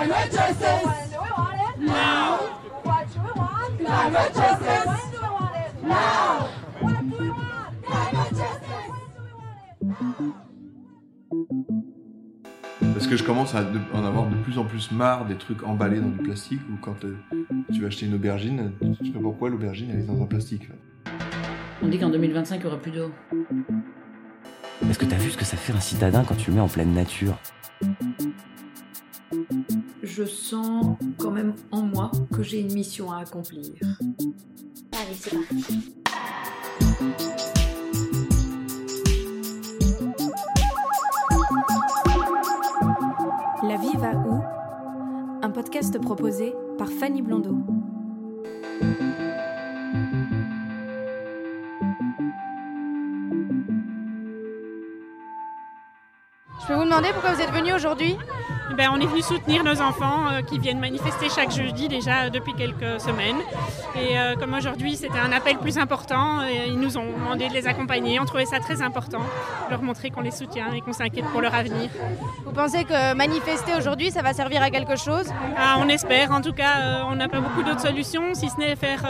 Climate justice. When do we want it? Now. What do we want? Climate justice. When do we want it? Now. What do we want? Climate justice. When do we want it? Parce que je commence à en avoir de plus en plus marre des trucs emballés dans du plastique ou quand euh, tu vas acheter une aubergine, tu sais pas pourquoi l'aubergine elle est dans un plastique. On dit qu'en 2025, il n'y aura plus d'eau. Est-ce que t'as vu ce que ça fait un citadin quand tu le mets en pleine nature? Je sens quand même en moi que j'ai une mission à accomplir. Allez, c'est parti. La vie va où? Un podcast proposé par Fanny Blondeau. Peux vous demander pourquoi vous êtes venu aujourd'hui Ben, on est venu soutenir nos enfants euh, qui viennent manifester chaque jeudi déjà euh, depuis quelques semaines. Et euh, comme aujourd'hui c'était un appel plus important, ils nous ont demandé de les accompagner. On trouvait ça très important, leur montrer qu'on les soutient et qu'on s'inquiète pour leur avenir. Vous pensez que manifester aujourd'hui, ça va servir à quelque chose Ah, on espère, en tout cas, on n'a pas beaucoup d'autres solutions, si ce n'est faire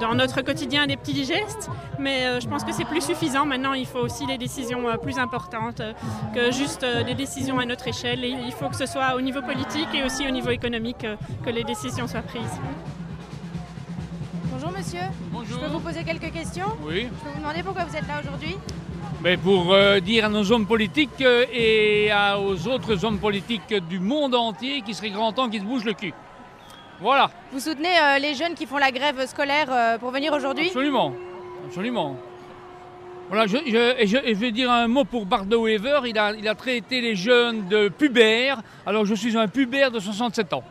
dans notre quotidien des petits gestes. Mais euh, je pense que c'est plus suffisant. Maintenant, il faut aussi des décisions euh, plus importantes euh, que juste euh, des décisions à notre échelle. Et il faut que ce soit au niveau politique et aussi au niveau économique euh, que les décisions soient prises. Bonjour monsieur. Je peux vous poser quelques questions Oui, Je peux vous demander pourquoi vous êtes là aujourd'hui mais pour euh, dire à nos hommes politiques euh, et à- aux autres hommes politiques du monde entier qu'il serait grand temps qu'ils se bougent le cul. Voilà, Vous soutenez euh, les jeunes qui font la grève scolaire euh, pour venir aujourd'hui? Absolument, absolument. Voilà, je, je- et je, et je vais dire un mot pour Bardo Weaver, il a, il a traité les jeunes de pubères, alors je suis un pubère de 67 ans.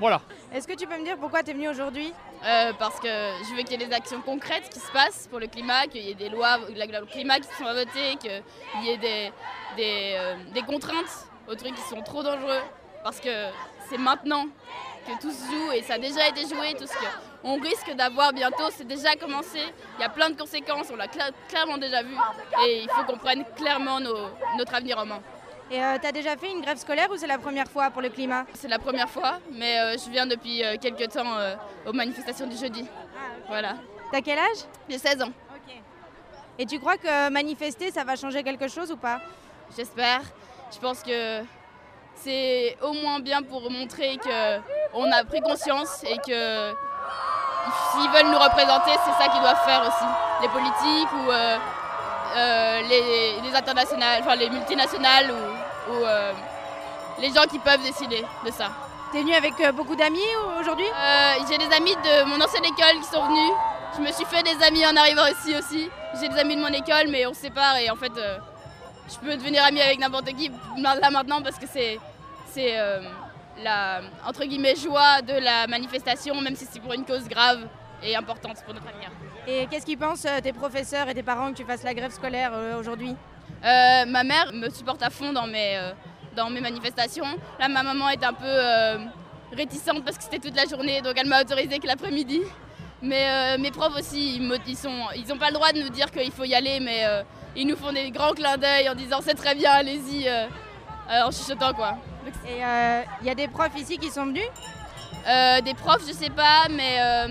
Voilà. Est-ce que tu peux me dire pourquoi tu es venu aujourd'hui? Euh, parce que je veux qu'il y ait des actions concrètes qui se passent pour le climat, qu'il y ait des lois, loi climat qui sont votées, qu'il y ait des, des, euh, des contraintes aux trucs qui sont trop dangereux. Parce que c'est maintenant que tout se joue et ça a déjà été joué, tout ce qu'on risque d'avoir bientôt, c'est déjà commencé. Il y a plein de conséquences, on l'a cla- clairement déjà vu. Et il faut qu'on prenne clairement nos- notre avenir en main. Et euh, t'as déjà fait une grève scolaire ou c'est la première fois pour le climat? C'est la première fois, mais euh, je viens depuis euh, quelques temps aux manifestations du jeudi. Voilà. T'as quel âge? J'ai 16 ans. Et tu crois que manifester, ça va changer quelque chose ou pas? J'espère. Je pense que c'est au moins bien pour montrer que on a pris conscience et que s'ils veulent nous représenter, c'est ça qu'ils doivent faire aussi. Les politiques ou euh, euh, les, les internationales, enfin les multinationales ou, ou, euh, les gens qui peuvent décider de ça. T'es venu avec beaucoup d'amis ou- aujourd'hui? J'ai des amis de mon ancienne école qui sont venus. Je me suis fait des amis en arrivant ici aussi. J'ai des amis de mon école, mais on se sépare et en fait, je peux devenir ami avec n'importe qui là maintenant parce que c'est c'est euh, la entre guillemets joie de la manifestation, même si c'est pour une cause grave et importante pour notre avenir. Et qu'est-ce qu'ils pensent euh, tes professeurs et tes parents que tu fasses la grève scolaire euh, aujourd'hui? Euh, ma mère me supporte à fond dans mes, euh, dans mes manifestations. Là, ma maman est un peu euh, réticente parce que c'était toute la journée, donc elle m'a autorisé que l'après-midi. Mais mes profs aussi, ils n'ont ils pas le droit de nous dire qu'il faut y aller, mais ils nous font des grands clins d'œil en disant c'est très bien, allez-y, en chuchotant quoi. Et euh, il y a des profs ici qui sont venus? Euh, des profs, je sais pas, mais euh,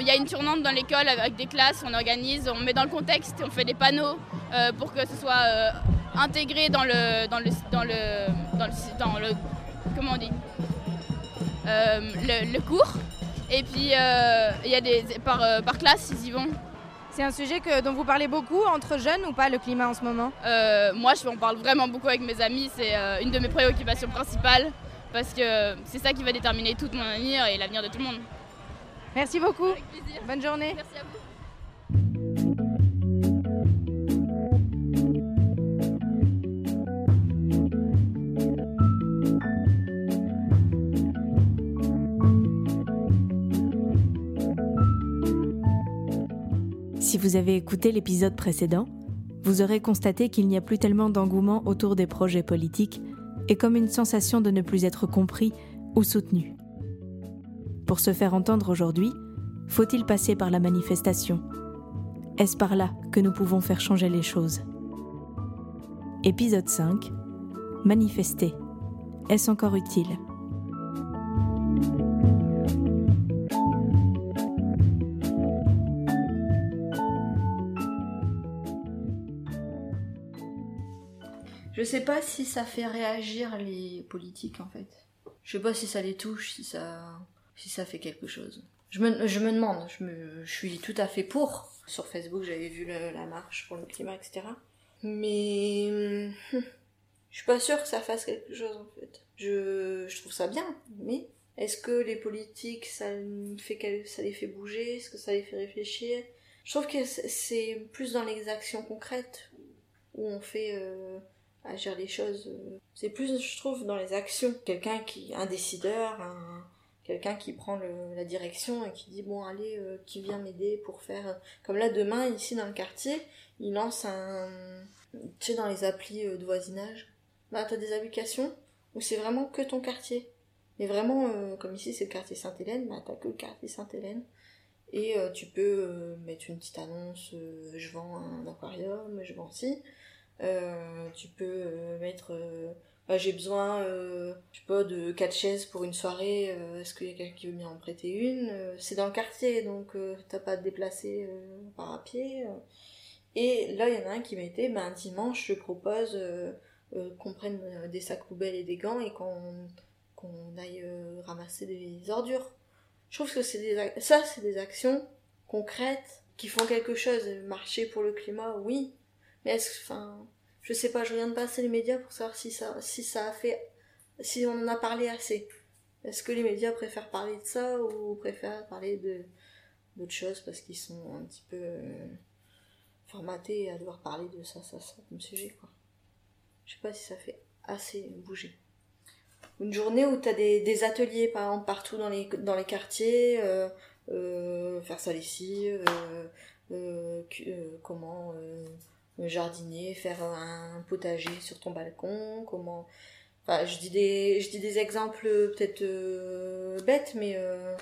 il y a une tournante dans l'école avec des classes, on organise, on met dans le contexte, on fait des panneaux euh, pour que ce soit euh, intégré dans le, dans le, dans le, dans le, comment on dit, Euh, le, cours. Et puis euh, il y a des par, euh, par classe, ils y vont. C'est un sujet que, dont vous parlez beaucoup entre jeunes ou pas, le climat en ce moment? Euh, moi, je parle vraiment beaucoup avec mes amis. C'est euh, une de mes préoccupations principales parce que c'est ça qui va déterminer tout mon avenir et l'avenir de tout le monde. Merci beaucoup. Avec plaisir. Bonne journée. Merci à vous. Si vous avez écouté l'épisode précédent, vous aurez constaté qu'il n'y a plus tellement d'engouement autour des projets politiques et comme une sensation de ne plus être compris ou soutenu. Pour se faire entendre aujourd'hui, faut-il passer par la manifestation? Est-ce par là que nous pouvons faire changer les choses? Épisode 5 Manifester. Est-ce encore utile? Je sais pas si ça fait réagir les politiques en fait. Je sais pas si ça les touche, si ça, si ça fait quelque chose. Je me, je me demande, je, me, je suis tout à fait pour. Sur Facebook, j'avais vu la marche pour le climat, etc. Mais hum, je suis pas sûre que ça fasse quelque chose en fait. Je, je trouve ça bien, mais est-ce que les politiques, ça, fait, ça les fait bouger? Est-ce que ça les fait réfléchir? Je trouve que c'est- c'est plus dans les actions concrètes où on fait euh, agir les choses. euh, C'est plus, je trouve, dans les actions. Quelqu'un qui, un décideur, un, quelqu'un qui prend la direction et qui dit bon allez, euh, qui vient m'aider pour faire. Comme là demain ici dans le quartier, il lance un, tu sais dans les applis euh, de voisinage, bah t'as des applications où c'est vraiment que ton quartier. Mais vraiment, euh, comme ici c'est le quartier Sainte-Hélène, bah t'as que le quartier Sainte-Hélène. Et euh, tu peux euh, mettre une petite annonce, euh, je vends un aquarium, je vends ci. Euh, tu peux euh, mettre, euh, bah, j'ai besoin, euh, je sais pas, de quatre chaises pour une soirée, euh, est-ce qu'il y a quelqu'un qui veut bien en prêter une C'est dans le quartier, donc t'as pas à te déplacer par à pied. Et là, il y en a un qui mettait, ben, dimanche, je propose qu'on prenne des sacs poubelles et des gants et qu'on qu'on aille ramasser des ordures. Je trouve que c'est des ça, c'est des actions concrètes qui font quelque chose. Marcher pour le climat, oui. Mais est-ce enfin, je sais pas, je regarde pas assez les médias pour savoir si ça, si ça a fait, si on en a parlé assez. Est-ce que les médias préfèrent parler de ça ou préfèrent parler de d'autres choses parce qu'ils sont un petit peu euh, formatés à devoir parler de ça, ça, ça comme sujet, quoi. Je sais pas si ça fait assez bouger. Une journée où tu as des, ateliers par exemple partout dans les, dans les quartiers, euh, euh, faire cu- euh, comment jardiner, faire un potager sur ton balcon, comment... Enfin, je dis des, exemples peut-être euh, bêtes, mais... euh,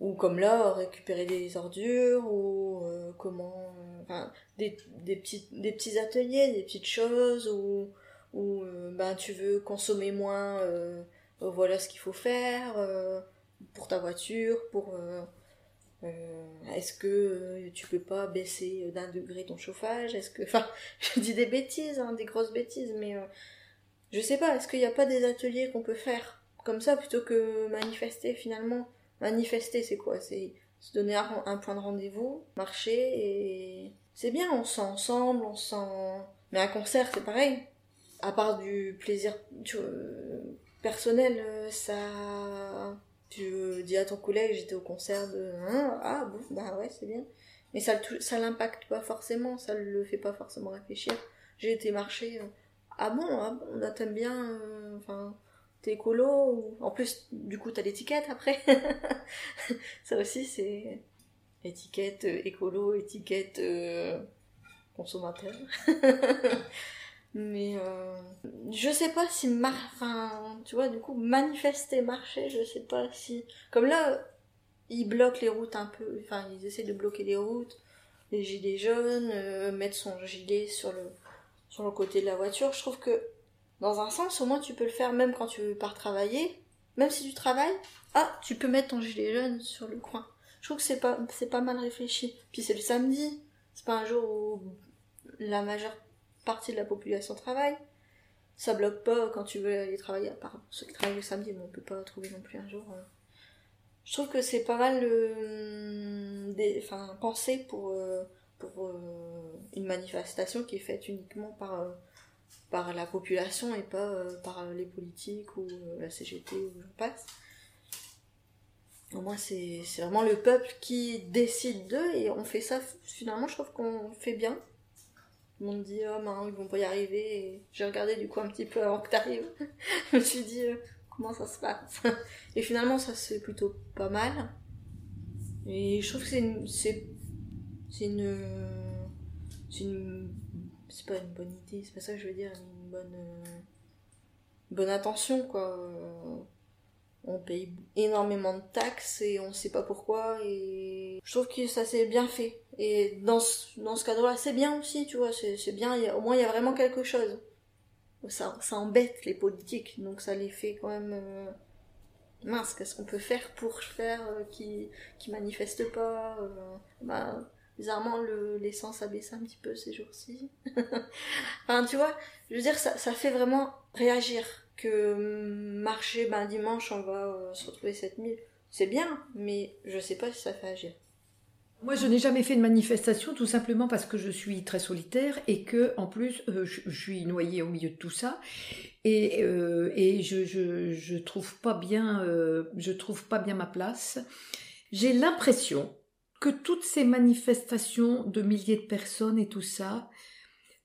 ou comme là, récupérer des ordures, ou euh, comment... euh, Enfin, des, petits, ateliers, des petites choses, ou ou euh, ben tu veux consommer moins, euh, euh, voilà ce qu'il faut faire euh, pour ta voiture, pour euh, est-ce que euh, tu peux pas baisser d'un degré ton chauffage, est-ce que, enfin, je dis des bêtises, hein, des grosses bêtises, mais euh, je sais pas, est-ce qu'il n'y a pas des ateliers qu'on peut faire comme ça plutôt que manifester finalement? Manifester, c'est quoi? C'est se donner un, point de rendez-vous, marcher et c'est bien, on se sent ensemble, on se sent. Mais un concert, c'est pareil à part du plaisir personnel, ça. Tu dis à ton collègue, j'étais au concert de. Hein, ah bon, bah ouais, c'est bien. Mais ça ça l'impacte pas forcément, ça le fait pas forcément réfléchir. J'ai été marcher. euh, ah bon, ah bon, t'aimes bien. euh, Enfin, t'es écolo. ou- En plus, du coup, t'as l'étiquette après. ça aussi, c'est. Étiquette euh, écolo, étiquette consommateur. Mais euh, je sais pas si enfin tu vois du coup manifester marcher je sais pas si comme là ils bloquent les routes un peu enfin ils essaient de bloquer les routes les gilets jaunes euh, mettre son gilet sur le sur le côté de la voiture. Je trouve que dans un sens au moins tu peux le faire même quand tu pars travailler. Même si tu travailles ah tu peux mettre ton gilet jaune sur le coin. Je trouve que c'est pas c'est pas mal réfléchi. Puis c'est le samedi. C'est pas un jour où la majeure partie de la population travaille. Ça bloque pas quand tu veux aller travailler, à part ceux qui travaillent le samedi, mais on peut pas trouver non plus un jour. euh. Je trouve que c'est pas mal euh, enfin, pensé pour, euh, pour une manifestation qui est faite uniquement par, par la population et pas par les politiques ou la CGT ou j'en passe. Au moins, c'est vraiment le peuple qui décide d'eux et on fait ça, finalement, je trouve qu'on fait bien. Le monde dit, oh, ils vont pas y arriver. J'ai regardé du coup un petit peu avant que t'arrives. je me suis dit, euh, comment ça se passe? Et finalement, ça se fait plutôt pas mal. Et je trouve que c'est une. C'est c'est une. C'est une. C'est pas une bonne idée, c'est pas ça que je veux dire. Une bonne. euh, bonne intention, quoi. On paye énormément de taxes et on sait pas pourquoi. Et je trouve que ça s'est bien fait. Et dans ce, dans ce cadre-là, c'est bien aussi, tu vois. C'est c'est bien, au moins il y a vraiment quelque chose. Ça, ça embête les politiques, donc ça les fait quand même. euh, Mince, qu'est-ce qu'on peut faire pour faire euh, qui qui manifestent pas euh, bah, bizarrement, le, l'essence a baissé un petit peu ces jours-ci. enfin, tu vois, je veux dire, ça, ça fait vraiment réagir. Que hum, marcher, ben, dimanche, on va euh, se retrouver 7000. C'est bien, mais je sais pas si ça fait agir. Moi, je n'ai jamais fait de manifestation, tout simplement parce que je suis très solitaire et que, en plus, euh, je, suis noyée au milieu de tout ça et, euh, et je, je, je trouve pas bien, je trouve pas bien ma place. J'ai l'impression que toutes ces manifestations de milliers de personnes et tout ça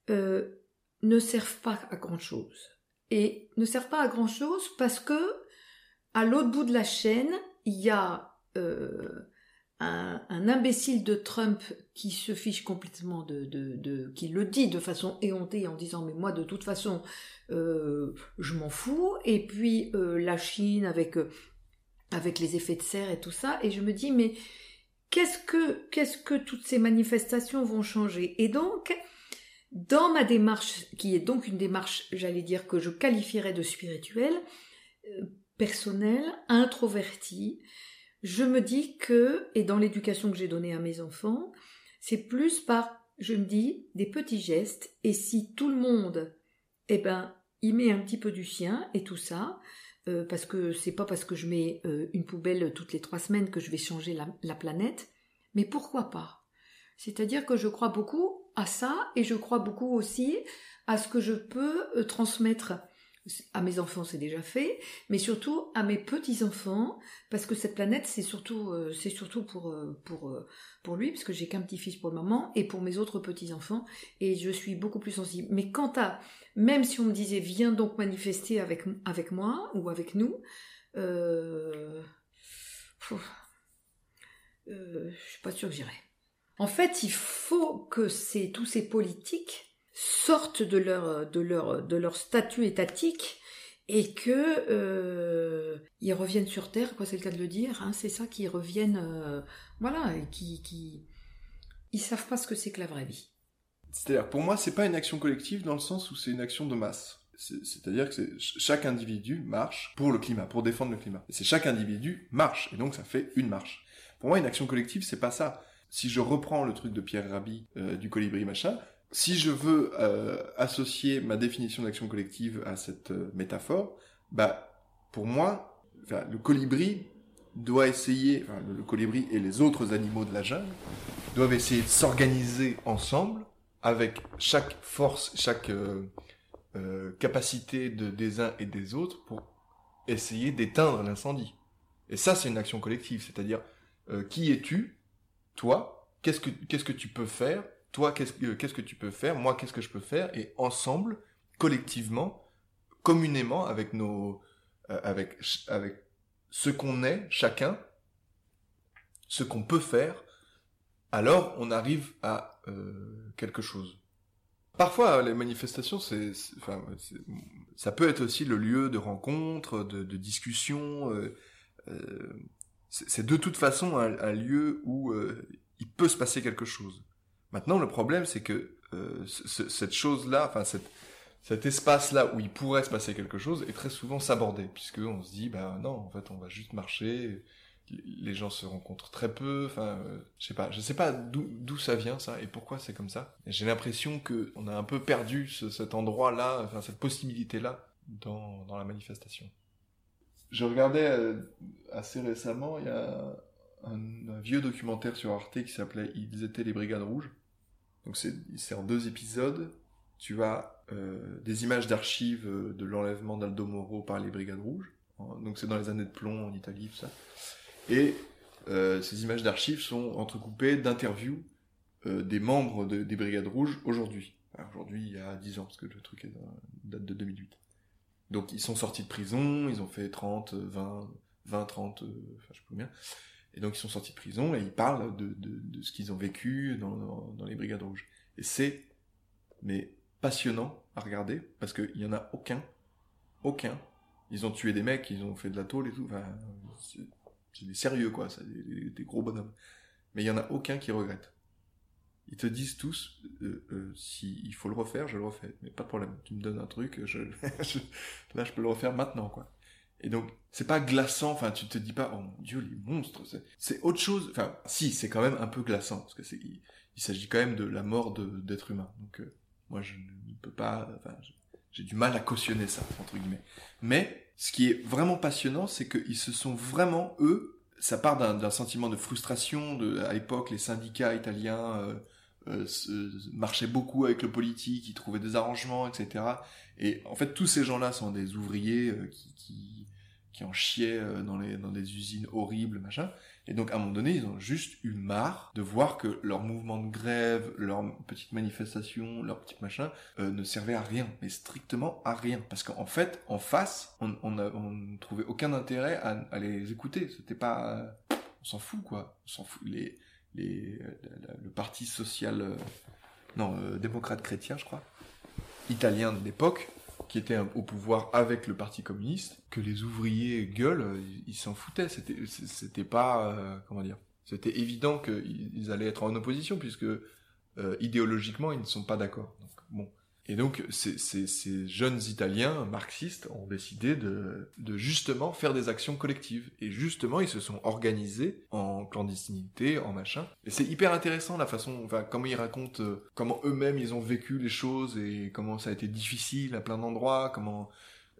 ne servent pas à grand chose. Et ne servent pas à grand chose parce que à l'autre bout de la chaîne, il y a euh, un, imbécile de Trump qui se fiche complètement de, qui le dit de façon éhontée en disant mais moi de toute façon euh, je m'en fous. Et puis euh, la Chine avec les effets de serre et tout ça. Et je me dis mais qu'est-ce que qu'est-ce que toutes ces manifestations vont changer? Et donc dans ma démarche qui est donc une démarche j'allais dire que je qualifierais de spirituelle euh, personnelle introvertie je me dis que, et dans l'éducation que j'ai donnée à mes enfants, c'est plus par, je me dis, des petits gestes, et si tout le monde, eh ben, y met un petit peu du sien et tout ça, euh, parce que c'est pas parce que je mets euh, une poubelle toutes les trois semaines que je vais changer la, la planète, mais pourquoi pas? C'est-à-dire que je crois beaucoup à ça, et je crois beaucoup aussi à ce que je peux euh, transmettre à mes enfants c'est déjà fait, mais surtout à mes petits enfants parce que cette planète c'est surtout euh, c'est surtout pour euh, pour pour lui parce que j'ai qu'un petit fils pour le moment et pour mes autres petits enfants et je suis beaucoup plus sensible. Mais quant à même si on me disait viens donc manifester avec avec moi ou avec nous, je suis pas sûre que j'irai. En fait, il faut que tous ces politiques sortent de leur statut étatique et que euh, ils reviennent sur terre quoi c'est le cas de le dire hein, c'est ça qu'ils reviennent euh, voilà qui qui ils savent pas ce que c'est que la vraie vie C'est-à-dire, pour moi, c'est pas une action collective dans le sens où c'est une action de masse. C'est- C'est-à-dire que chaque individu marche pour le climat, pour défendre le climat. C'est chaque individu marche, et donc ça fait une marche. Pour moi, une action collective, c'est pas ça. Si je reprends le truc de Pierre Rabhi euh, du colibri machin, si je veux euh, associer ma définition d'action collective à cette euh, métaphore, bah pour moi, le colibri doit essayer, le, colibri et les autres animaux de la jungle doivent essayer de s'organiser ensemble avec chaque force, chaque capacité de, des uns et des autres pour essayer d'éteindre l'incendie. Et ça, c'est une action collective, c'est-à-dire qui es-tu, toi, qu'est-ce que qu'est-ce que tu peux faire, toi, qu'est-ce que qu'est-ce que tu peux faire, moi, qu'est-ce que je peux faire, et ensemble, collectivement, communément, avec nos, euh, avec avec ce qu'on est, chacun, ce qu'on peut faire, alors on arrive à euh, quelque chose. Parfois, les manifestations, c'est, enfin, ça peut être aussi le lieu de rencontre, de, de discussion. euh, euh, c'est de toute façon un, lieu où euh, il peut se passer quelque chose. Maintenant, le problème, c'est que euh, ce- ce- cette chose-là, enfin cet espace-là où il pourrait se passer quelque chose est très souvent sabordé, puisque on se dit, bah non, en fait, on va juste marcher, les gens se rencontrent très peu, enfin, euh, je sais pas, je sais pas d'où ça vient ça et pourquoi c'est comme ça. J'ai l'impression que on a un peu perdu ce- cet endroit-là, enfin cette possibilité-là dans la manifestation. Je regardais euh, assez récemment, il y a un, vieux documentaire sur Arte qui s'appelait Ils étaient les Brigades Rouges. Donc c'est en deux épisodes. Tu as euh, des images d'archives euh, de l'enlèvement d'Aldo Moro par les Brigades Rouges. Donc c'est dans les années de plomb en Italie, tout ça. Et ces images d'archives sont entrecoupées d'interviews des membres de- des Brigades Rouges aujourd'hui. Aujourd'hui, il y a 10 ans, parce que le truc date de 2008. Donc ils sont sortis de prison, ils ont fait 30, 20, 20, 30, euh, enfin je sais pas combien. Et donc ils sont sortis de prison et ils parlent de, ce qu'ils ont vécu dans, les Brigades Rouges. Et c'est, mais passionnant à regarder, parce qu'il y en a aucun, aucun. Ils ont tué des mecs, ils ont fait de la tôle et tout. Enfin, c'est des sérieux quoi, c'est des, des- des gros bonhommes. Mais il y en a aucun qui regrette. Ils te disent tous, euh, euh, si il faut le refaire, je le refais. Mais pas de problème. Tu me donnes un truc, je, je- là je peux le refaire maintenant quoi. Et donc, c'est pas glaçant, enfin, tu te dis pas, oh mon dieu, les monstres, c'est- autre chose, enfin, si, c'est quand même un peu glaçant, parce que c'est, il, s'agit quand même de la mort d'êtres humains. Donc, euh, moi, je ne peux pas, enfin, j'ai du mal à cautionner ça, entre guillemets. Mais, ce qui est vraiment passionnant, c'est qu'ils se sont vraiment, eux, ça part d'un sentiment de frustration, de, à l'époque, les syndicats italiens, euh, euh, marchaient beaucoup avec le politique, ils trouvaient des arrangements, etc. Et en fait, tous ces gens-là sont des ouvriers euh, qui, qui, qui en chiaient euh, dans, les, dans des usines horribles, machin. Et donc, à un moment donné, ils ont juste eu marre de voir que leur mouvement de grève, leurs petites manifestations, leurs petits machins, euh, ne servaient à rien, mais strictement à rien. Parce qu'en fait, en face, on on ne trouvait aucun intérêt à, à les écouter. C'était pas... on s'en fout, quoi. On s'en fout. Les, euh, le parti social... euh, non, euh, démocrate chrétien, je crois, italien de l'époque, qui était au pouvoir avec le Parti communiste, que les ouvriers gueulent, ils s'en foutaient. C'était, pas, euh, comment dire, c'était évident qu'ils ils allaient être en opposition puisque idéologiquement ils ne sont pas d'accord. Bon. Et donc ces, jeunes Italiens marxistes ont décidé de, de justement faire des actions collectives. Et justement ils se sont organisés en clandestinité, en machin. Et c'est hyper intéressant la façon, enfin comment ils racontent, euh, comment eux-mêmes ils ont vécu les choses et comment ça a été difficile à plein d'endroits, comment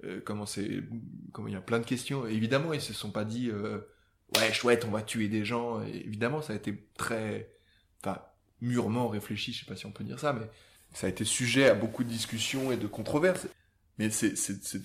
euh, comment c'est, comment il y a plein de questions. Et évidemment ils se sont pas dit euh, ouais chouette on va tuer des gens. Et évidemment ça a été très, enfin mûrement réfléchi, je sais pas si on peut dire ça, mais ça a été sujet à beaucoup de discussions et de controverses. Mais c'est,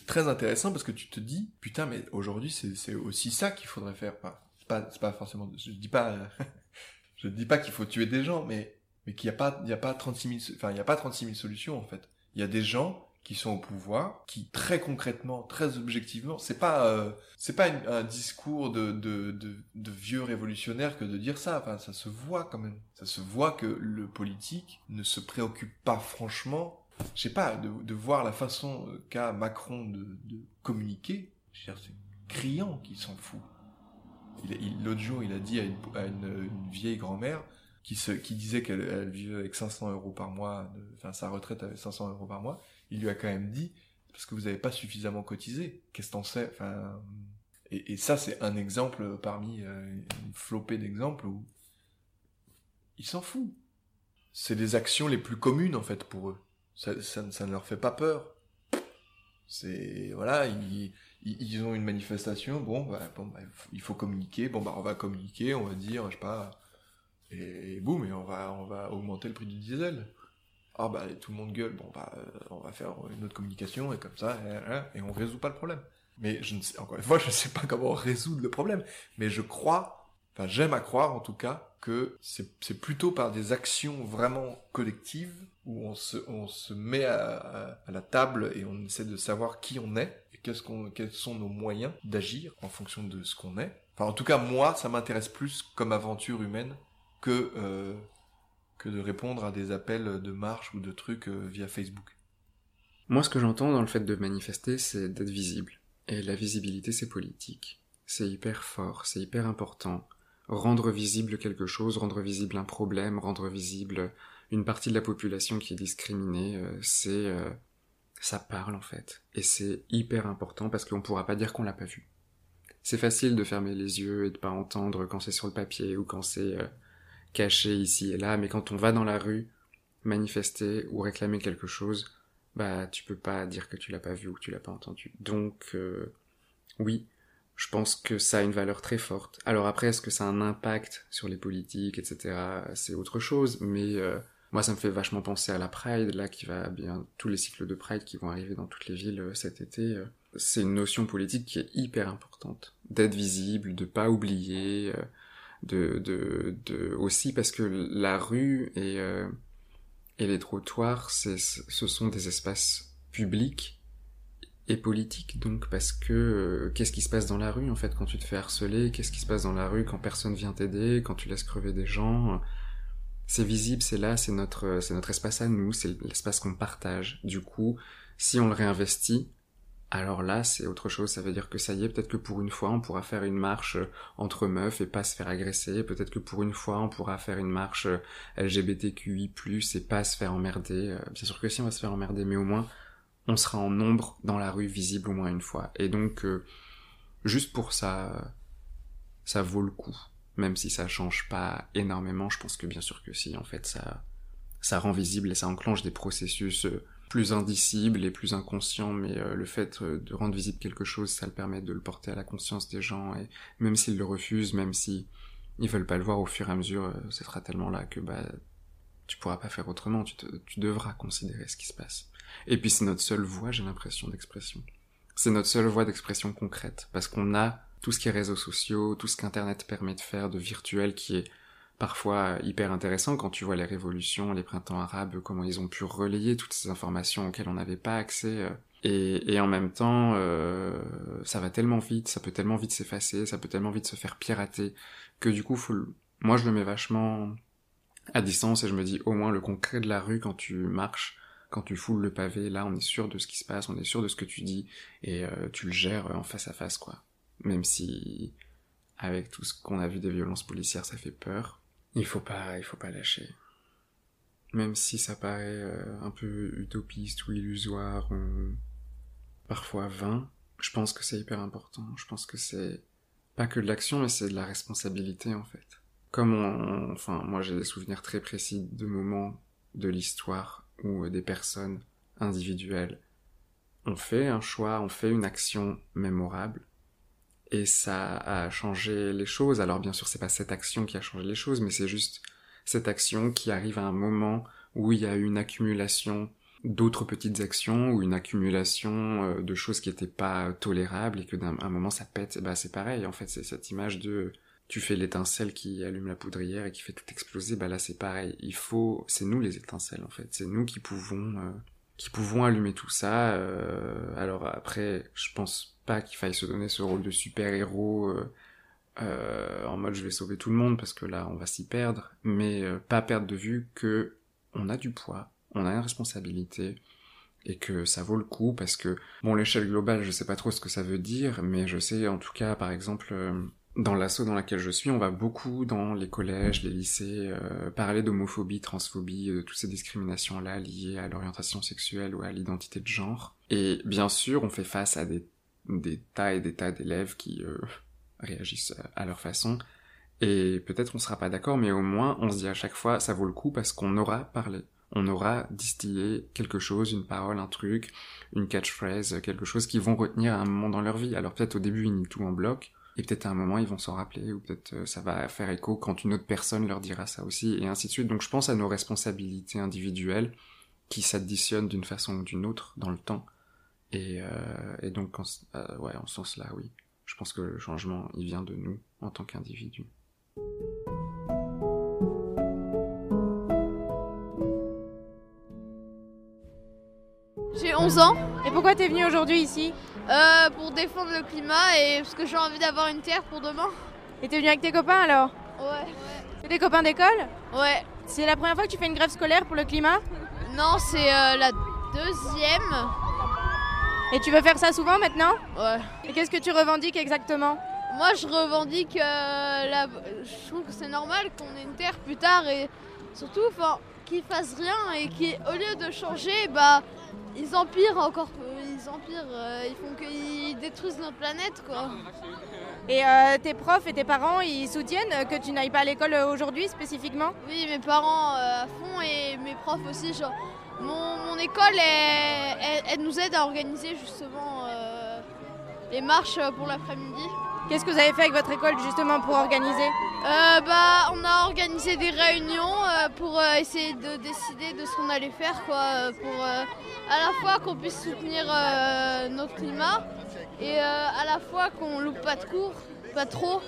très intéressant parce que tu te dis, putain, mais aujourd'hui, c'est, aussi ça qu'il faudrait faire. Enfin, c'est pas, pas forcément, je dis pas, je dis pas qu'il faut tuer des gens, mais, mais qu'il y a pas, il y a pas 36 000, enfin, il y a pas 36 000 solutions, en fait. Il y a des gens qui sont au pouvoir, qui très concrètement, très objectivement, c'est pas, euh, c'est pas un discours de, de, vieux révolutionnaire que de dire ça. Enfin, ça se voit quand même. Ça se voit que le politique ne se préoccupe pas franchement, je sais pas, de, de voir la façon euh, qu'a Macron de, communiquer. C'est criant qu'il s'en fout. L'autre jour, il a dit à une, une- vieille grand-mère qui, qui disait qu'elle elle vivait avec 500 euros par mois, enfin sa retraite avait 500 euros par mois, il lui a quand même dit parce que vous n'avez pas suffisamment cotisé. Qu'est-ce que t'en sais Enfin, et, ça c'est un exemple parmi euh, une flopée d'exemples où ils s'en foutent. C'est les actions les plus communes en fait pour eux. Ça, ne leur fait pas peur. Ils, ont une manifestation. Bon, bah, bah, il faut communiquer. Bon bah on va communiquer, on va dire, je sais pas. Et, et boum, et on va augmenter le prix du diesel. Ah bah tout le monde gueule. Bon bah euh, on va faire une autre communication et comme ça et, et- et on résout pas le problème. Mais je ne sais encore une fois, je ne sais pas comment résoudre le problème. Mais je crois, enfin j'aime à croire en tout cas que c'est plutôt par des actions vraiment collectives où on se on se met à la table et on essaie de savoir qui on est et qu'est-ce qu'on quels sont nos moyens d'agir en fonction de ce qu'on est. Enfin en tout cas moi ça m'intéresse plus comme aventure humaine que euh, que de répondre à des appels de marche ou de trucs euh, via Facebook. Moi, ce que j'entends dans le fait de manifester, c'est d'être visible. Et la visibilité, c'est politique. C'est hyper fort, c'est hyper important. Rendre visible quelque chose, rendre visible un problème, rendre visible une partie de la population qui est discriminée, euh, c'est... euh, ça parle en fait. Et c'est hyper important parce qu'on pourra pas dire qu'on l'a pas vu. C'est facile de fermer les yeux et de pas entendre quand c'est sur le papier ou quand c'est euh, caché ici et là, mais quand on va dans la rue manifester ou réclamer quelque chose, bah tu peux pas dire que tu l'as pas vu ou que tu l'as pas entendu. Donc euh, oui, je pense que ça a une valeur très forte. Alors après, est-ce que ça a un impact sur les politiques, etc. C'est autre chose, mais euh, moi ça me fait vachement penser à la Pride, là qui va bien tous les cycles de Pride qui vont arriver dans toutes les villes euh, cet été. euh, c'est une notion politique qui est hyper importante, d'être visible, de pas oublier, euh, de, de, de aussi parce que la rue et euh, et les trottoirs, c'est, ce sont des espaces publics et politiques, donc, parce que euh, qu'est-ce qui se passe dans la rue, en fait, quand tu te fais harceler? Qu'est-ce qui se passe dans la rue quand personne vient t'aider, quand tu laisses crever des gens? C'est visible, c'est là, c'est notre, c'est notre espace à nous, c'est l'espace qu'on partage. Du coup, si on le réinvestit, alors là, c'est autre chose. Ça veut dire que ça y est, peut-être que pour une fois, on pourra faire une marche euh, entre meufs et pas se faire agresser. Peut-être que pour une fois, on pourra faire une marche euh, LGBTQI+, et pas se faire emmerder. Euh, Bien sûr que si, on va se faire emmerder, mais au moins, on sera en nombre dans la rue, visible au moins une fois. Et donc, juste pour ça, ça vaut le coup. Même si ça change pas énormément, je pense que bien sûr que si, en fait, ça, ça rend visible et ça enclenche des processus plus indicibles et plus inconscients, mais euh, le fait euh, de rendre visible quelque chose, ça le permet de le porter à la conscience des gens, et même s'ils le refusent, même si ils veulent pas le voir au fur et à mesure, ce sera tellement là que bah tu pourras pas faire autrement, tu, tu devras considérer ce qui se passe. Et puis c'est notre seule voie, j'ai l'impression, d'expression. C'est notre seule voie d'expression concrète, parce qu'on a tout ce qui est réseaux sociaux, tout ce qu'Internet permet de faire de virtuel qui est parfois hyper intéressant quand tu vois les révolutions, les printemps arabes, comment ils ont pu relayer toutes ces informations auxquelles on n'avait pas accès. Euh. Et, et, en même temps, euh, ça va tellement vite, ça peut tellement vite s'effacer, ça peut tellement vite se faire pirater, que du coup, faut moi je le mets vachement à distance et je me dis au moins le concret de la rue quand tu marches, quand tu foules le pavé, là on est sûr de ce qui se passe, on est sûr de ce que tu dis et euh, tu le gères en face à face quoi. Même si avec tout ce qu'on a vu des violences policières ça fait peur, il faut pas, il faut pas lâcher. Même si ça paraît euh, un peu utopiste ou illusoire ou parfois vain, je pense que c'est hyper important. Je pense que c'est pas que de l'action mais c'est de la responsabilité en fait comme on, enfin, moi j'ai des souvenirs très précis de moments de l'histoire où euh, des personnes individuelles ont fait un choix, ont fait une action mémorable, et ça a changé les choses. Alors bien sûr, c'est pas cette action qui a changé les choses, mais c'est juste cette action qui arrive à un moment où il y a une accumulation d'autres petites actions ou une accumulation euh, de choses qui étaient pas tolérables et que d'un moment ça pète. Bah c'est pareil, en fait, c'est cette image de tu fais l'étincelle qui allume la poudrière et qui fait tout exploser, bah là c'est pareil. Il faut, c'est nous les étincelles en fait, c'est nous qui pouvons, euh, qui pouvons allumer tout ça. Euh, alors après, je pense qu'il faille se donner ce rôle de super héros euh, en mode je vais sauver tout le monde parce que là on va s'y perdre, mais pas perdre de vue que on a du poids, on a une responsabilité et que ça vaut le coup parce que bon l'échelle globale je sais pas trop ce que ça veut dire mais je sais en tout cas par exemple dans l'assaut dans laquelle je suis, on va beaucoup dans les collèges, les lycées, euh, parler d'homophobie, transphobie, de toutes ces discriminations-là liées à l'orientation sexuelle ou à l'identité de genre. Et bien sûr, on fait face à des, des tas et des tas d'élèves qui euh, réagissent à leur façon. Et peut-être on sera pas d'accord, mais au moins on se dit à chaque fois, ça vaut le coup parce qu'on aura parlé. On aura distillé quelque chose, une parole, un truc, une catchphrase, quelque chose qu'ils vont retenir à un moment dans leur vie. Alors peut-être au début ils nient tout en bloc, et peut-être à un moment ils vont s'en rappeler, ou peut-être euh, ça va faire écho quand une autre personne leur dira ça aussi, et ainsi de suite. Donc je pense à nos responsabilités individuelles qui s'additionnent d'une façon ou d'une autre dans le temps. Et, euh, donc en, euh, ouais, en ce sens-là, oui. Je pense que le changement, il vient de nous en tant qu'individus. J'ai 11 ans. Et pourquoi t'es venu aujourd'hui ici? Euh, Pour défendre le climat et parce que j'ai envie d'avoir une terre pour demain. Et t'es venu avec tes copains alors? Ouais. C'est des copains d'école? Ouais. C'est la première fois que tu fais une grève scolaire pour le climat? Non, c'est euh, la deuxième. Et tu veux faire ça souvent maintenant Ouais. Et qu'est-ce que tu revendiques exactement Moi, je revendique euh, la... Je trouve que c'est normal qu'on ait une terre plus tard et surtout, qu'ils fassent rien et qu'au lieu de changer, bah, ils empirent encore. Ils empirent, euh, ils font qu'ils détruisent notre planète, quoi. Et euh, tes profs et tes parents, ils soutiennent que tu n'ailles pas à l'école aujourd'hui spécifiquement? Oui, mes parents euh, à fond et mes profs aussi. Genre, mon, mon école, elle, elle, nous aide à organiser justement les marches pour l'après-midi. Qu'est-ce que vous avez fait avec votre école justement pour organiser? Euh, bah, On a organisé des réunions euh, pour euh, essayer de décider de ce qu'on allait faire, quoi, pour à la fois qu'on puisse soutenir notre climat et à la fois qu'on loupe pas de cours, pas trop.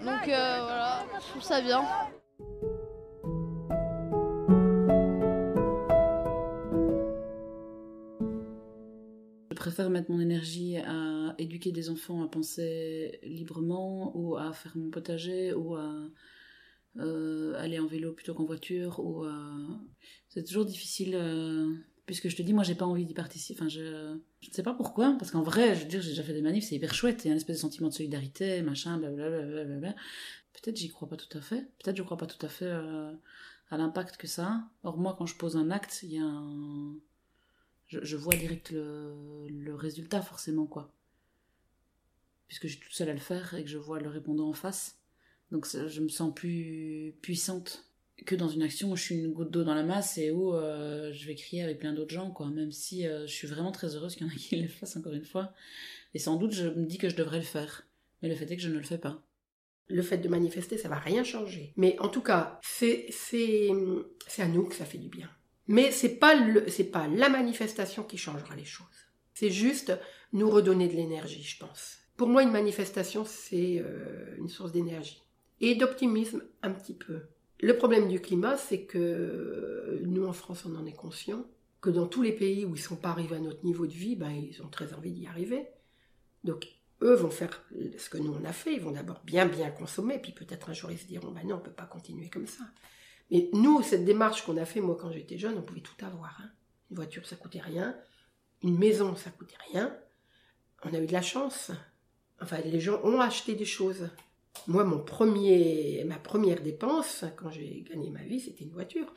Donc voilà, je trouve ça bien. Préfère mettre mon énergie à éduquer des enfants à penser librement ou à faire mon potager ou à euh, aller en vélo plutôt qu'en voiture ou c'est toujours difficile euh, puisque je te dis moi j'ai pas envie d'y participer. Enfin je je ne sais pas pourquoi parce qu'en vrai je veux dire j'ai déjà fait des manifs c'est hyper chouette il y a un espèce de sentiment de solidarité machin blablabla. Peut-être j'y crois pas tout à fait. Peut-être je crois pas tout à fait euh, à l'impact que ça a. Or moi quand je pose un acte il y a un je, vois direct le, résultat forcément quoi puisque je suis toute seule à le faire et que je vois le répondant en face. Donc je me sens plus puissante que dans une action où je suis une goutte d'eau dans la masse et où euh, je vais crier avec plein d'autres gens, quoi. Même si euh, je suis vraiment très heureuse qu'il y en a qui le fassent encore une fois. Et sans doute, je me dis que je devrais le faire. Mais le fait est que je ne le fais pas. Le fait de manifester, ça va rien changer. Mais en tout cas, c'est à nous que ça fait du bien. Mais c'est pas c'est pas la manifestation qui changera les choses. C'est juste nous redonner de l'énergie, je pense. Pour moi, une manifestation, c'est euh, une source d'énergie et d'optimisme un petit peu. Le problème du climat, c'est que nous en France, on en est conscient, que dans tous les pays où ils ne sont pas arrivés à notre niveau de vie, ben, ils ont très envie d'y arriver. Donc eux vont faire ce que nous on a fait, ils vont d'abord bien bien consommer, puis peut-être un jour ils se diront, ben non, on peut pas continuer comme ça. Mais nous, cette démarche qu'on a fait, moi quand j'étais jeune, on pouvait tout avoir. Hein. Une voiture, ça coûtait rien. Une maison, ça coûtait rien. On a eu de la chance. Enfin, les gens ont acheté des choses. Moi, mon premier, ma première dépense, quand j'ai gagné ma vie, c'était une voiture.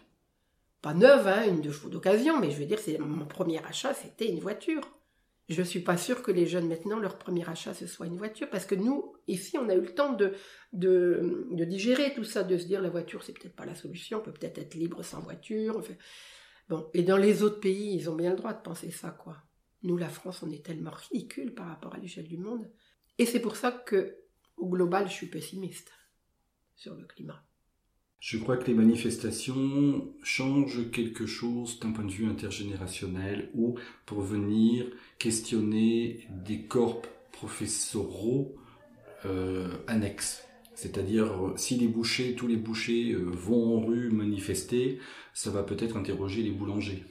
Pas neuve, hein, une d'occasion, mais je veux dire, c'est mon premier achat, c'était une voiture. Je ne suis pas sûre que les jeunes maintenant, leur premier achat, ce soit une voiture, parce que nous, ici, on a eu le temps de, digérer tout ça, de se dire la voiture, c'est peut-être pas la solution, on peut peut-être être libre sans voiture. Bon, et dans les autres pays, ils ont bien le droit de penser ça, quoi. Nous, la France, on est tellement ridicule par rapport à l'échelle du monde. Et c'est pour ça que au global, je suis pessimiste sur le climat. Je crois que les manifestations changent quelque chose d'un point de vue intergénérationnel ou pour venir questionner des corps professoraux euh, annexes. C'est-à-dire, si les bouchers, tous les bouchers euh, vont en rue manifester, ça va peut-être interroger les boulangers.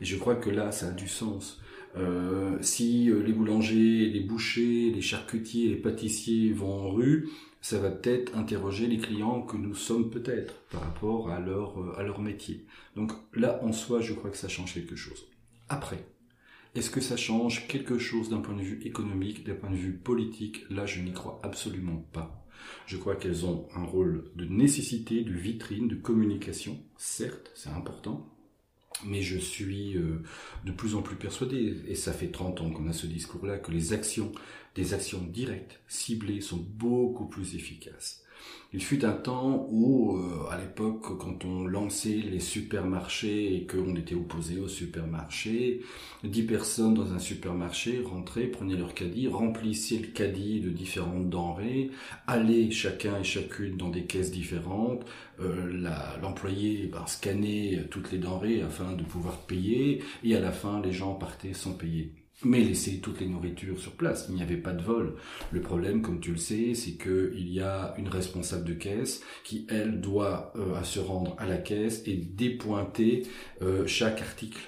Et je crois que là, ça a du sens. Euh, si euh, les boulangers, les bouchers, les charcutiers, les pâtissiers vont en rue, ça va peut-être interroger les clients que nous sommes peut-être par rapport à leur, euh, à leur métier. Donc là, en soi, je crois que ça change quelque chose. Après, est-ce que ça change quelque chose d'un point de vue économique, d'un point de vue politique? Là, je n'y crois absolument pas. Je crois qu'elles ont un rôle de nécessité, de vitrine, de communication. Certes, c'est important, mais je suis euh, de plus en plus persuadé, et ça fait 30 ans qu'on a ce discours-là, que les actions, des actions directes, ciblées, sont beaucoup plus efficaces. Il fut un temps où, euh, à l'époque, quand on lançait les supermarchés et qu'on était opposé aux supermarchés, dix personnes dans un supermarché rentraient, prenaient leur caddie, remplissaient le caddie de différentes denrées, allaient chacun et chacune dans des caisses différentes, euh, l'employé ben, scannait toutes les denrées afin de pouvoir payer, et à la fin, les gens partaient sans payer mais laisser toutes les nourritures sur place. Il n'y avait pas de vol. Le problème, comme tu le sais, c'est qu'il y a une responsable de caisse qui, elle, doit euh, se rendre à la caisse et dépointer euh, chaque article.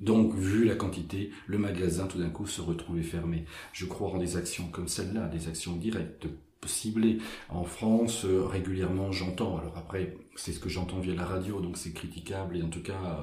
Donc, vu la quantité, le magasin tout d'un coup se retrouvait fermé. Je crois en des actions comme celle-là, des actions directes, ciblées. En France, euh, régulièrement, j'entends. Alors après, c'est ce que j'entends via la radio, donc c'est critiquable et en tout cas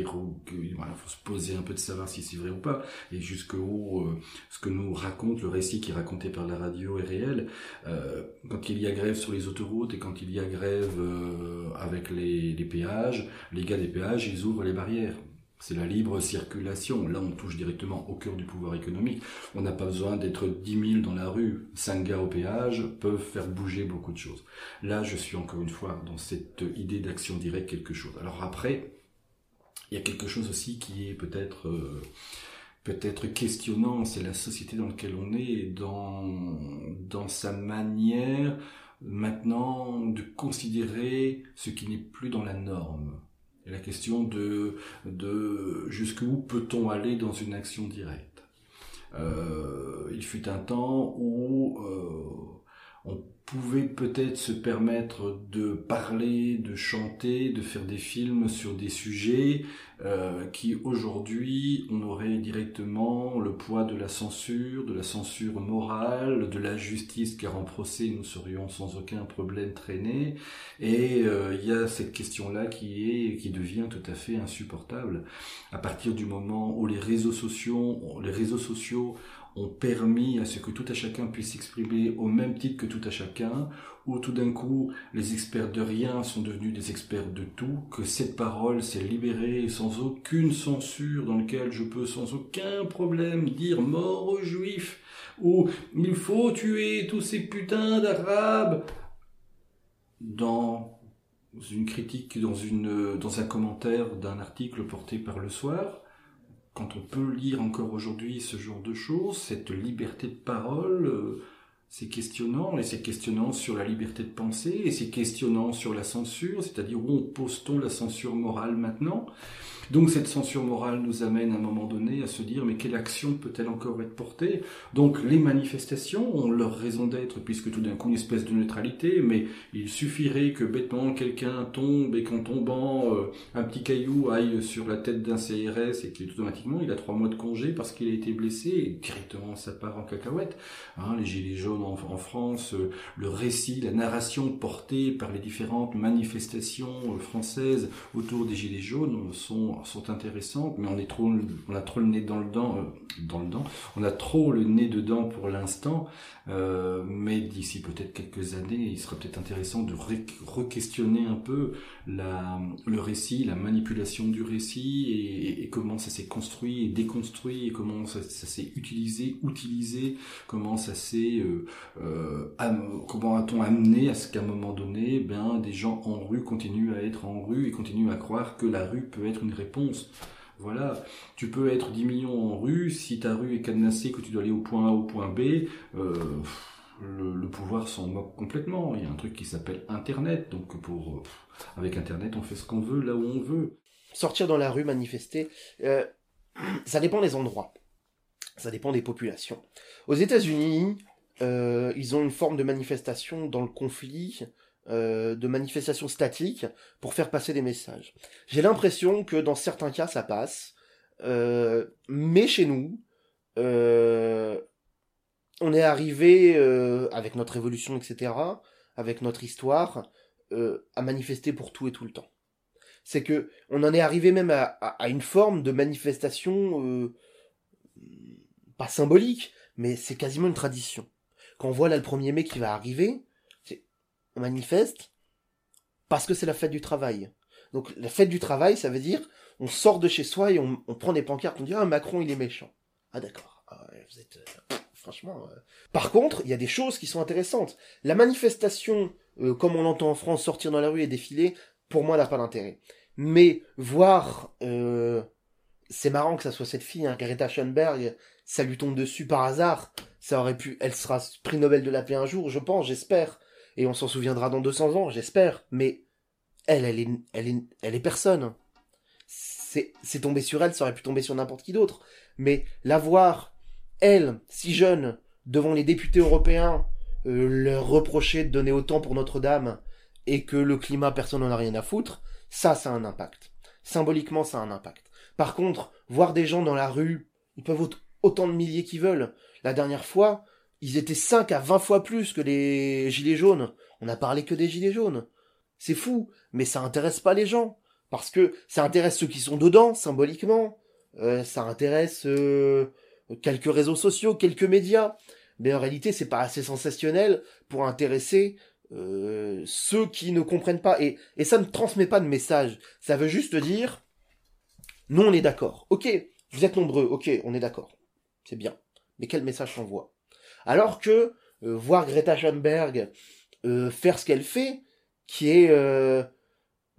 il faut se poser un peu de savoir si c'est vrai ou pas, et jusqu'où euh, ce que nous raconte, le récit qui est raconté par la radio est réel. Euh, quand il y a grève sur les autoroutes et quand il y a grève euh, avec les, les péages, les gars des péages, ils ouvrent les barrières. C'est la libre circulation. Là, on touche directement au cœur du pouvoir économique. On n'a pas besoin d'être 10 000 dans la rue. Cinq gars au péage peuvent faire bouger beaucoup de choses. Là, je suis encore une fois dans cette idée d'action directe quelque chose. Alors après, il y a quelque chose aussi qui est peut-être euh, peut-être questionnant, c'est la société dans laquelle on est, dans, dans sa manière maintenant de considérer ce qui n'est plus dans la norme. La question de, de jusqu'où peut-on aller dans une action directe? Euh, il fut un temps où euh, on pouvait peut-être se permettre de parler, de chanter, de faire des films sur des sujets euh, qui aujourd'hui on aurait directement le poids de la censure, de la censure morale, de la justice car en procès nous serions sans aucun problème traînés. Et euh, il y a cette question-là qui est qui devient tout à fait insupportable. À partir du moment où les réseaux sociaux les réseaux sociaux ont permis à ce que tout à chacun puisse s'exprimer au même titre que tout à chacun, où tout d'un coup les experts de rien sont devenus des experts de tout, que cette parole s'est libérée sans aucune censure dans laquelle je peux sans aucun problème dire mort aux juifs, ou il faut tuer tous ces putains d'arabes dans une critique, dans, dans un commentaire d'un article porté par le soir, quand on peut lire encore aujourd'hui ce genre de choses, cette liberté de parole, euh, c'est questionnant, et c'est questionnant sur la liberté de penser, et c'est questionnant sur la censure, c'est-à-dire où on pose-t-on la censure morale maintenant? Donc cette censure morale nous amène à un moment donné à se dire mais quelle action peut-elle encore être portée? Donc les manifestations ont leur raison d'être puisque tout d'un coup une espèce de neutralité, mais il suffirait que bêtement quelqu'un tombe et qu'en tombant euh, un petit caillou aille sur la tête d'un CRS et qu'il automatiquement il a trois mois de congé parce qu'il a été blessé et directement ça part en cacahuète. Hein, les gilets jaunes en, France, euh, le récit, la narration portée par les différentes manifestations euh, françaises autour des gilets jaunes sont sont intéressantes, mais on est trop, on a trop le nez dans le dent, euh, dans le dent. On a trop le nez dedans pour l'instant, euh, mais d'ici peut-être quelques années, il sera peut-être intéressant de re-questionner un peu la, le récit, la manipulation du récit et, comment ça s'est construit et déconstruit et comment ça, s'est utilisé, utilisé, comment ça s'est, euh, comment a-t-on amené à ce qu'à un moment donné, ben des gens en rue continuent à être en rue et continuent à croire que la rue peut être une Voilà, tu peux être 10 millions en rue, si ta rue est cadenassée, que tu dois aller au point A au point B, euh, le, pouvoir s'en moque complètement. Il y a un truc qui s'appelle Internet, donc pour euh, avec Internet on fait ce qu'on veut, là où on veut. Sortir dans la rue, manifester, euh, ça dépend des endroits, ça dépend des populations. Aux États-Unis, ils ont une forme de manifestation dans le conflit euh, de manifestations statiques pour faire passer des messages. J'ai l'impression que dans certains cas ça passe, euh, mais chez nous, euh, on est arrivé avec notre évolution, etc., avec notre histoire, à manifester pour tout et tout le temps. C'est que on en est arrivé même à, à une forme de manifestation pas symbolique, mais c'est quasiment une tradition. Quand on voit là le 1er mai qui va arriver, manifeste parce que c'est la fête du travail. Donc la fête du travail, ça veut dire on sort de chez soi et on, prend des pancartes, on dit ah Macron il est méchant. Ah d'accord. Ah, vous êtes euh, franchement. Euh. Par contre, il y a des choses qui sont intéressantes. La manifestation, euh, comme on l'entend en France, sortir dans la rue et défiler, pour moi n'a pas d'intérêt. Mais voir, c'est marrant que ça soit cette fille, hein, Greta Thunberg, ça lui tombe dessus par hasard. Ça aurait pu, elle sera prix Nobel de la paix un jour, je pense, j'espère et on s'en souviendra dans 200 ans, j'espère. Mais elle, elle est, elle est, elle est personne. C'est, tombé sur elle, ça aurait pu tomber sur n'importe qui d'autre. Mais la voir, elle, si jeune, devant les députés européens, euh, leur reprocher de donner autant pour Notre-Dame et que le climat, personne n'en a rien à foutre, ça, ça a un impact. Symboliquement, ça a un impact. Par contre, voir des gens dans la rue, ils peuvent autant de milliers qu'ils veulent. La dernière fois, ils étaient 5 à 20 fois plus que les gilets jaunes. On n'a parlé que des gilets jaunes. C'est fou, mais ça intéresse pas les gens. Parce que ça intéresse ceux qui sont dedans, symboliquement. Euh, ça intéresse euh, quelques réseaux sociaux, quelques médias. Mais en réalité, c'est pas assez sensationnel pour intéresser euh, ceux qui ne comprennent pas. Et, et ça ne transmet pas de message. Ça veut juste dire, nous on est d'accord. Ok, vous êtes nombreux, ok, on est d'accord. C'est bien. Mais quel message s'envoie alors que euh, voir Greta Thunberg euh, faire ce qu'elle fait, qui est euh,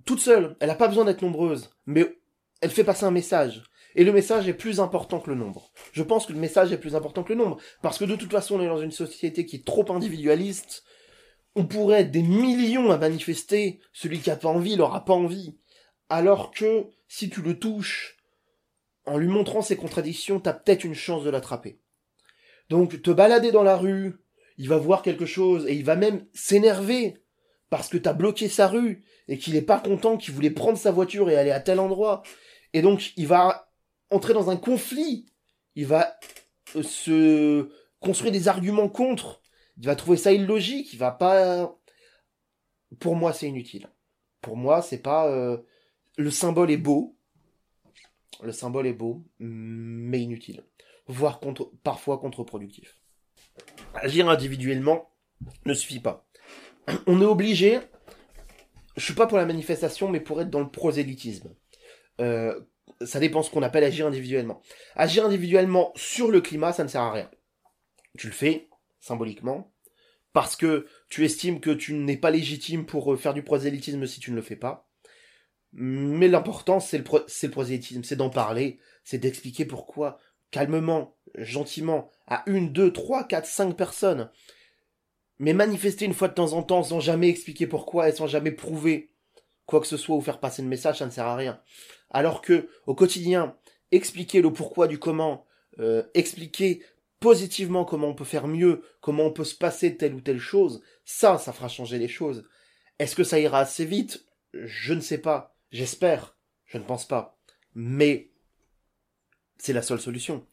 toute seule, elle n'a pas besoin d'être nombreuse, mais elle fait passer un message. Et le message est plus important que le nombre. Je pense que le message est plus important que le nombre. Parce que de toute façon, on est dans une société qui est trop individualiste. On pourrait des millions à manifester. Celui qui a pas envie, il aura pas envie. Alors que, si tu le touches, en lui montrant ses contradictions, t'as peut-être une chance de l'attraper. Donc te balader dans la rue, il va voir quelque chose et il va même s'énerver parce que t'as bloqué sa rue et qu'il est pas content, qu'il voulait prendre sa voiture et aller à tel endroit. Et donc il va entrer dans un conflit. Il va euh, se construire des arguments contre. Il va trouver ça illogique. Il va pas. Pour moi, c'est inutile. Pour moi, c'est pas. Euh, le symbole est beau. Le symbole est beau, mais inutile. Voire parfois contre-productif. Agir individuellement ne suffit pas. On est obligé, je suis pas pour la manifestation, mais pour être dans le prosélytisme. Euh, ça dépend ce qu'on appelle agir individuellement. Agir individuellement sur le climat, ça ne sert à rien. Tu le fais, symboliquement, parce que tu estimes que tu n'es pas légitime pour euh, faire du prosélytisme si tu ne le fais pas. Mais l'important, c'est le prosélytisme, c'est d'en parler, c'est d'expliquer pourquoi, calmement, gentiment, à une, deux, trois, quatre, cinq personnes. Mais manifester une fois de temps en temps sans jamais expliquer pourquoi et sans jamais prouver quoi que ce soit ou faire passer le message, ça ne sert à rien. Alors que, au quotidien, expliquer le pourquoi du comment, euh, expliquer positivement comment on peut faire mieux, comment on peut se passer telle ou telle chose, ça, ça fera changer les choses. Est-ce que ça ira assez vite? Je ne sais pas. J'espère. Je ne pense pas. Mais c'est la seule solution.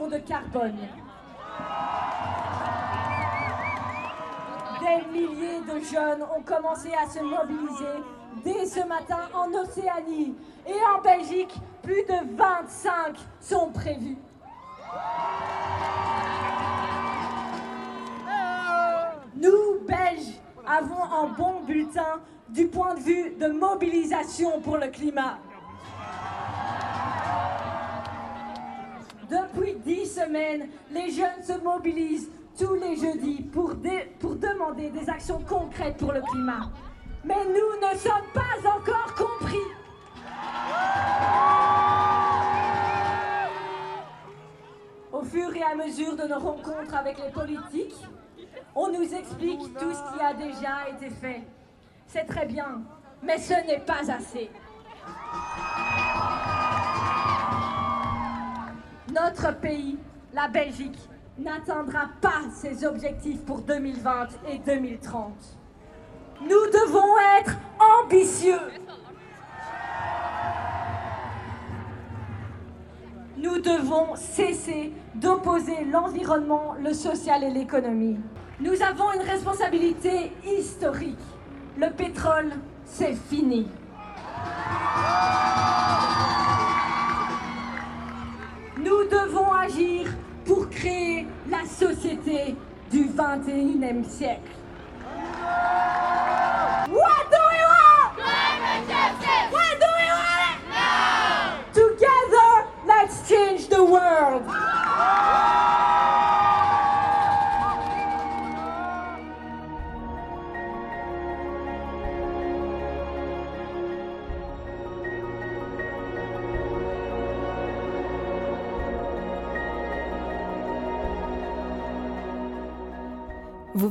De carbone. Des milliers de jeunes ont commencé à se mobiliser dès ce matin en Océanie et en Belgique, plus de 25 sont prévus. Nous, Belges, avons un bon bulletin du point de vue de mobilisation pour le climat. Depuis dix semaines, les jeunes se mobilisent tous les jeudis pour, demander des actions concrètes pour le climat. Mais nous ne sommes pas encore compris. Au fur et à mesure de nos rencontres avec les politiques, on nous explique tout ce qui a déjà été fait. C'est très bien, mais ce n'est pas assez. Notre pays, la Belgique, n'atteindra pas ses objectifs pour 2020 et 2030. Nous devons être ambitieux. Nous devons cesser d'opposer l'environnement, le social et l'économie. Nous avons une responsabilité historique. Le pétrole, c'est fini. Nous devons agir pour créer la société du 21e siècle. Together, let's change the world.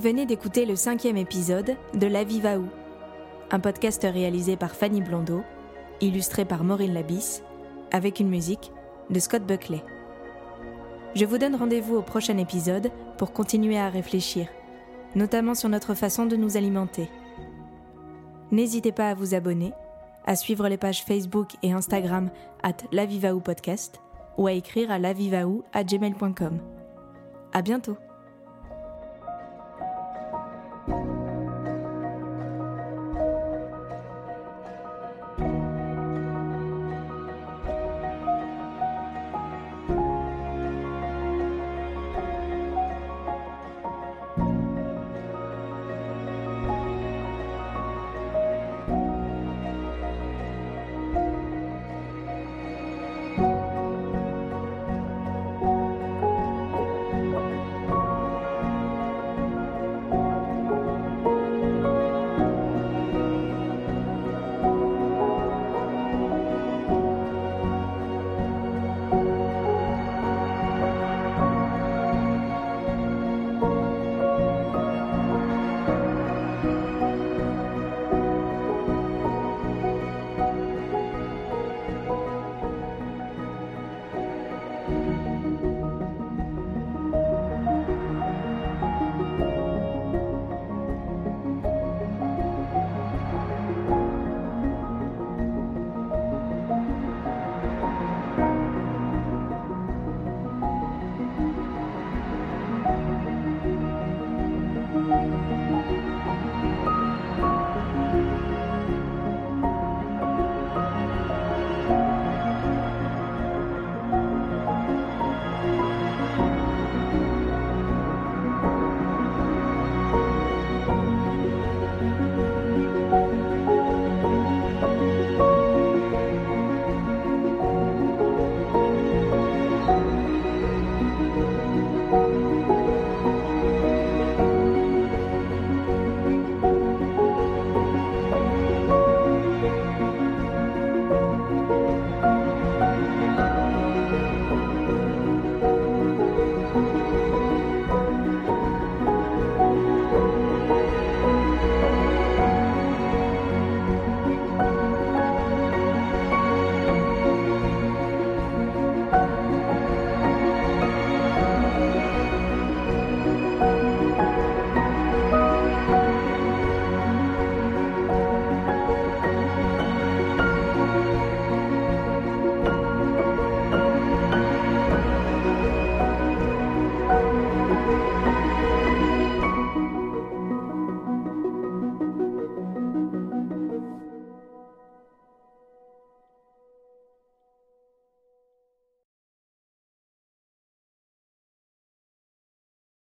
Venez d'écouter le cinquième épisode de La Vie va où? Un podcast réalisé par Fanny Blondeau, illustré par Maureen Labisse, avec une musique de Scott Buckley. Je vous donne rendez-vous au prochain épisode pour continuer à réfléchir, notamment sur notre façon de nous alimenter. N'hésitez pas à vous abonner, à suivre les pages Facebook et Instagram at lavivaou podcast ou à écrire à lavivaou à gmail.com. À bientôt! Thank you.